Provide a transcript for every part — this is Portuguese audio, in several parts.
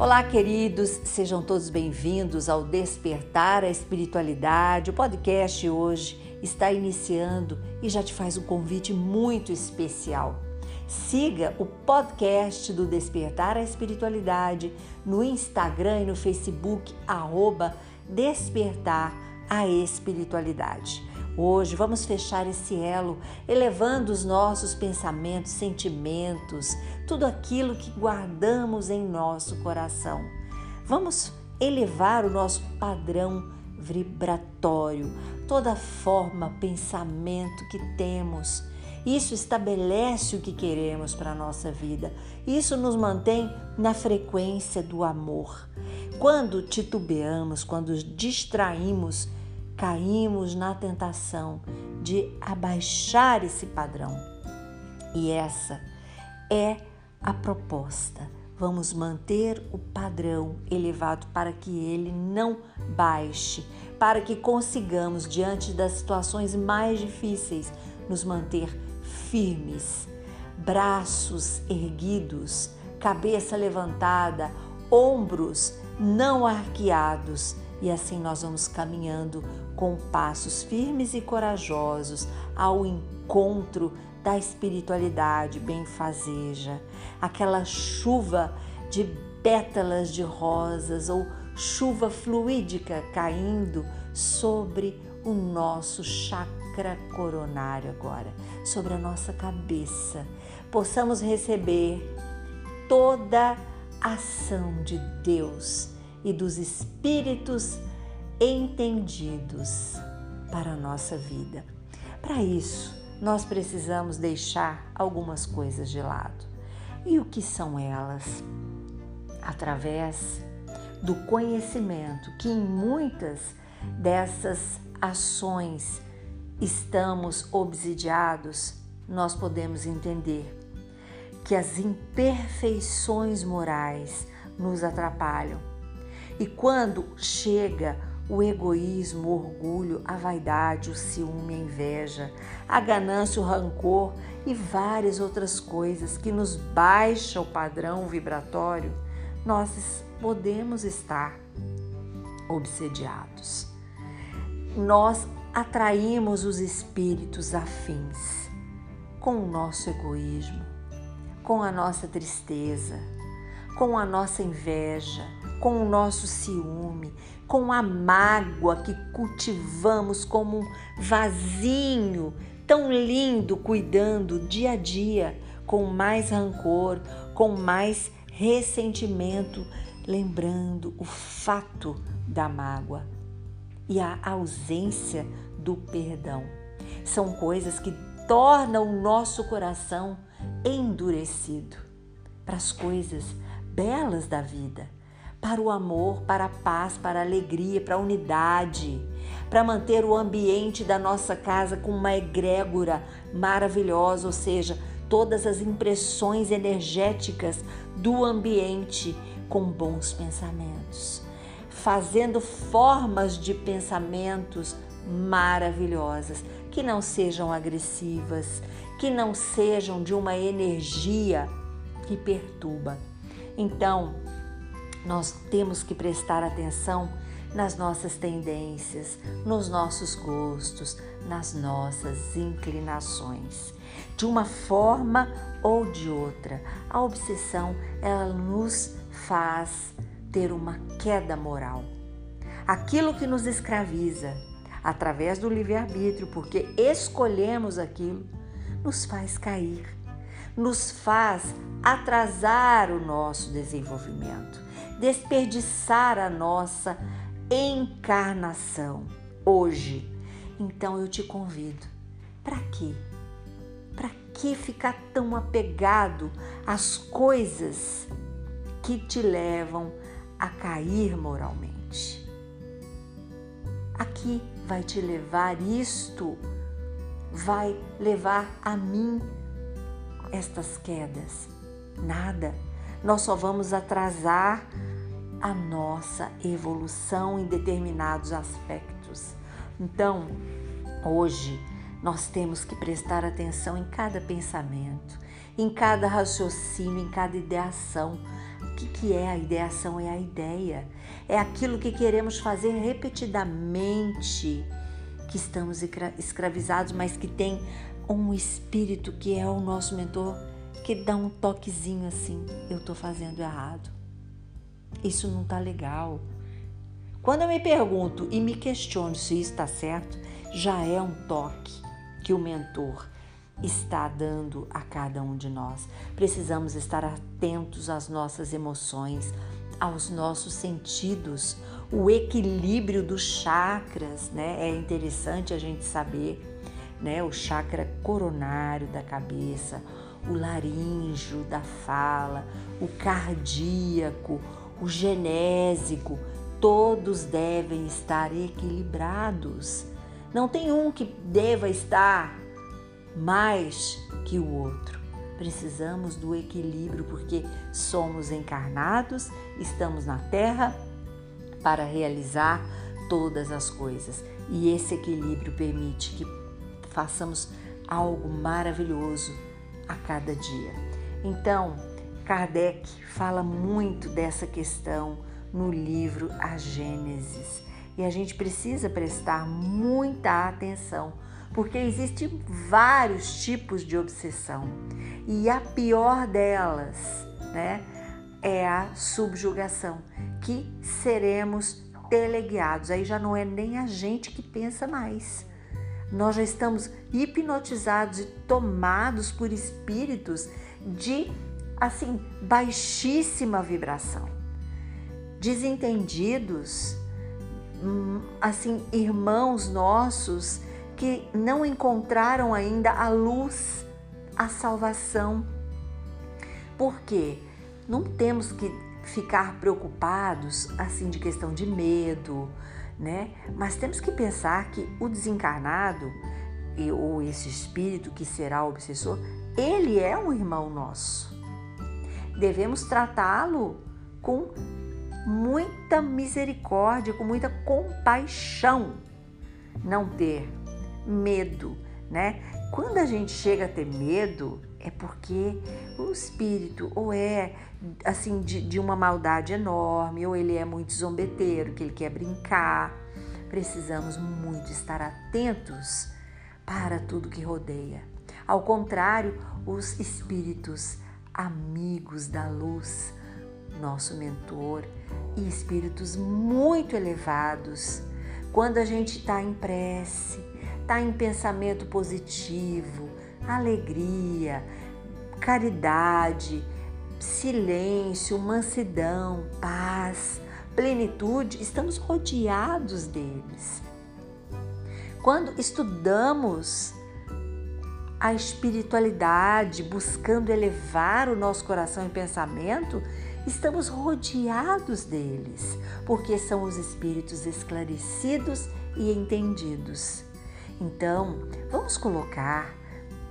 Olá, queridos, sejam todos bem-vindos ao Despertar a Espiritualidade. O podcast hoje está iniciando e já te faz um convite muito especial. Siga o podcast do Despertar a Espiritualidade no Instagram e no Facebook, arroba Despertar a Espiritualidade. Hoje vamos fechar esse elo, elevando os nossos pensamentos, sentimentos, tudo aquilo que guardamos em nosso coração. Vamos elevar o nosso padrão vibratório, toda forma, pensamento que temos. Isso estabelece o que queremos para a nossa vida. Isso nos mantém na frequência do amor. Quando titubeamos, quando distraímos, caímos na tentação de abaixar esse padrão. E essa é a proposta. Vamos manter o padrão elevado para que ele não baixe, para que consigamos, diante das situações mais difíceis, nos manter firmes, braços erguidos, cabeça levantada, ombros não arqueados, e assim nós vamos caminhando com passos firmes e corajosos ao encontro da espiritualidade benfazeja, aquela chuva de pétalas de rosas ou chuva fluídica caindo sobre o nosso chakra coronário agora, sobre a nossa cabeça. Possamos receber toda a ação de Deus e dos espíritos entendidos para a nossa vida. Para isso, nós precisamos deixar algumas coisas de lado. E o que são elas? Através do conhecimento que em muitas dessas ações estamos obsidiados, nós podemos entender que as imperfeições morais nos atrapalham. E quando chega o egoísmo, o orgulho, a vaidade, o ciúme, a inveja, a ganância, o rancor e várias outras coisas que nos baixa o padrão vibratório, nós podemos estar obsediados. Nós atraímos os espíritos afins com o nosso egoísmo, com a nossa tristeza, com a nossa inveja, com o nosso ciúme, com a mágoa que cultivamos como um vasinho tão lindo, cuidando dia a dia, com mais rancor, com mais ressentimento, lembrando o fato da mágoa e a ausência do perdão. São coisas que tornam o nosso coração endurecido para as coisas belas da vida. Para o amor, para a paz, para a alegria, para a unidade, para manter o ambiente da nossa casa com uma egrégora maravilhosa, ou seja, todas as impressões energéticas do ambiente com bons pensamentos, fazendo formas de pensamentos maravilhosas, que não sejam agressivas, que não sejam de uma energia que perturba. Então, nós temos que prestar atenção nas nossas tendências, nos nossos gostos, nas nossas inclinações. De uma forma ou de outra, a obsessão ela nos faz ter uma queda moral. Aquilo que nos escraviza através do livre-arbítrio, porque escolhemos aquilo, nos faz cair, nos faz atrasar o nosso desenvolvimento desperdiçar a nossa encarnação hoje. Então eu te convido. Para quê? Para que ficar tão apegado às coisas que te levam a cair moralmente? Aqui vai te levar isto, vai levar a mim estas quedas. Nada. Nós só vamos atrasar a nossa evolução em determinados aspectos. Então, hoje, nós temos que prestar atenção em cada pensamento, em cada raciocínio, em cada ideação, que, que é a ideação? É a ideia. É aquilo que queremos fazer repetidamente, que estamos escravizados, mas que tem um espírito que é o nosso mentor, que dá um toquezinho assim: eu estou fazendo errado. Isso não está legal. Quando eu me pergunto e me questiono se isso está certo, já é um toque que o mentor está dando a cada um de nós. Precisamos estar atentos às nossas emoções, aos nossos sentidos, o equilíbrio dos chakras, né? É interessante a gente saber, né? O chakra coronário da cabeça, o laríngeo da fala, o cardíaco, o genésico, todos devem estar equilibrados. Não tem um que deva estar mais que o outro. Precisamos do equilíbrio porque somos encarnados, estamos na Terra para realizar todas as coisas. E esse equilíbrio permite que façamos algo maravilhoso a cada dia. Então, Kardec fala muito dessa questão no livro A Gênesis e a gente precisa prestar muita atenção porque existem vários tipos de obsessão e a pior delas, né, é a subjugação, que seremos teleguiados. Aí já não é nem a gente que pensa mais. Nós já estamos hipnotizados e tomados por espíritos de assim baixíssima vibração. Desentendidos, assim, irmãos nossos que não encontraram ainda a luz, a salvação. Por quê? Não temos que ficar preocupados assim de questão de medo, né? Mas temos que pensar que o desencarnado ou esse espírito que será o obsessor, ele é um irmão nosso. Devemos tratá-lo com muita misericórdia, com muita compaixão. Não ter medo, né? Quando a gente chega a ter medo, é porque o espírito ou é assim de, de uma maldade enorme, ou ele é muito zombeteiro, que ele quer brincar. Precisamos muito estar atentos para tudo que rodeia. Ao contrário, os espíritos amigos da luz, nosso mentor, e espíritos muito elevados, quando a gente está em prece, está em pensamento positivo, alegria, caridade, silêncio, mansidão, paz, plenitude, estamos rodeados deles. Quando estudamos a espiritualidade, buscando elevar o nosso coração e pensamento, estamos rodeados deles, porque são os espíritos esclarecidos e entendidos. Então, vamos colocar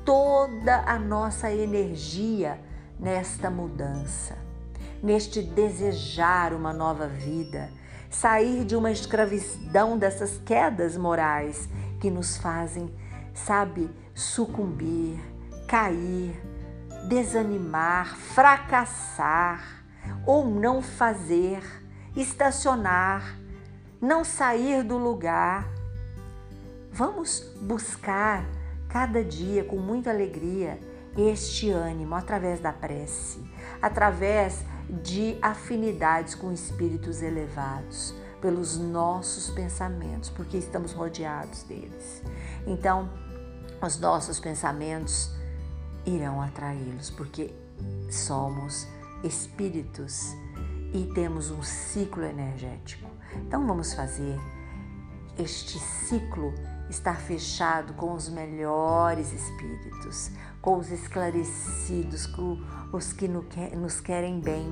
toda a nossa energia nesta mudança, neste desejar uma nova vida, sair de uma escravidão dessas quedas morais que nos fazem, sabe, sucumbir, cair, desanimar, fracassar ou não fazer, estacionar, não sair do lugar. Vamos buscar cada dia com muita alegria este ânimo através da prece, através de afinidades com espíritos elevados, pelos nossos pensamentos, porque estamos rodeados deles. Então, os nossos pensamentos irão atraí-los, porque somos espíritos e temos um ciclo energético. Então, vamos fazer este ciclo estar fechado com os melhores espíritos, com os esclarecidos, com os que nos querem bem,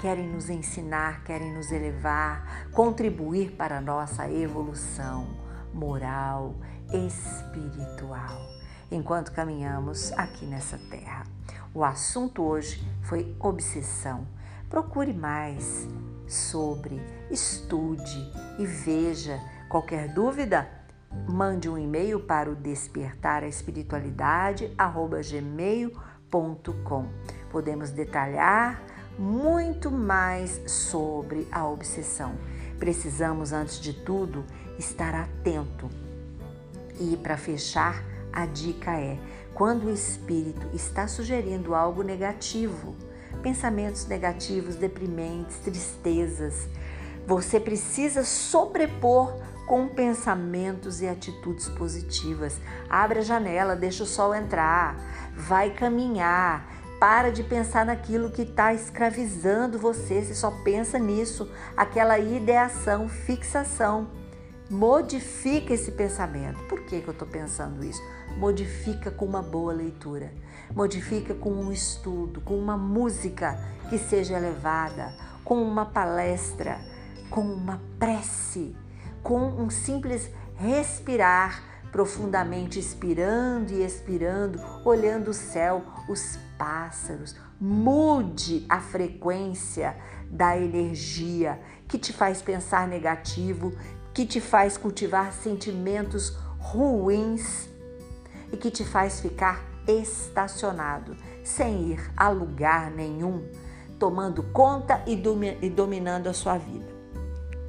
querem nos ensinar, querem nos elevar, contribuir para a nossa evolução moral, espiritual, enquanto caminhamos aqui nessa terra. O assunto hoje foi obsessão. Procure mais sobre, estude e veja. Qualquer dúvida? Mande um e-mail para o despertar a espiritualidade gmail.com. Podemos detalhar muito mais sobre a obsessão. Precisamos, antes de tudo, estar atento. E para fechar, a dica é: quando o espírito está sugerindo algo negativo, pensamentos negativos, deprimentes, tristezas, você precisa sobrepor com pensamentos e atitudes positivas. Abre a janela, deixa o sol entrar, vai caminhar, para de pensar naquilo que está escravizando você, você só pensa nisso, aquela ideação, fixação. Modifica esse pensamento. Por que, que eu estou pensando isso? Modifica com uma boa leitura, modifica com um estudo, com uma música que seja elevada, com uma palestra, com uma prece, com um simples respirar profundamente, inspirando e expirando, olhando o céu, os pássaros. Mude a frequência da energia que te faz pensar negativo, que te faz cultivar sentimentos ruins e que te faz ficar estacionado, sem ir a lugar nenhum, tomando conta e dominando a sua vida.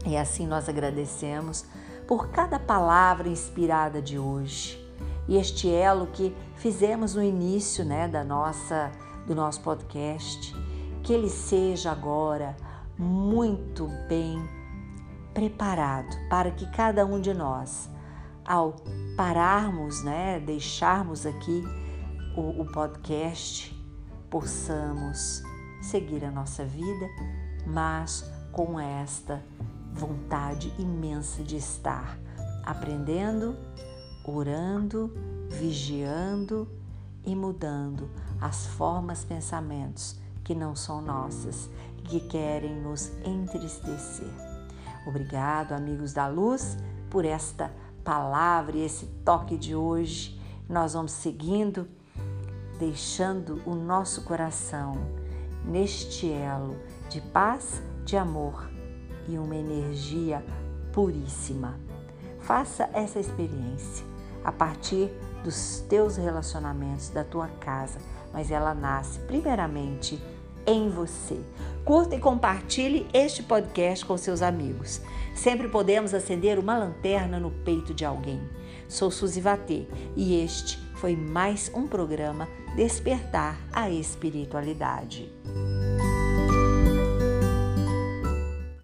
E assim nós agradecemos por cada palavra inspirada de hoje. E este elo que fizemos no início, né, da nossa do nosso podcast, que ele seja agora muito bem preparado para que cada um de nós, ao pararmos, né, deixarmos aqui o, o podcast, possamos seguir a nossa vida, mas com esta vontade imensa de estar aprendendo, orando, vigiando e mudando as formas, pensamentos que não são nossas e que querem nos entristecer. Obrigado, amigos da luz, por esta palavra e esse toque de hoje. Nós vamos seguindo, deixando o nosso coração neste elo de paz, de amor e uma energia puríssima. Faça essa experiência a partir dos teus relacionamentos, da tua casa, mas ela nasce primeiramente em você. Curta e compartilhe este podcast com seus amigos. Sempre podemos acender uma lanterna no peito de alguém. Sou Suzy Vatê e este foi mais um programa Despertar a Espiritualidade.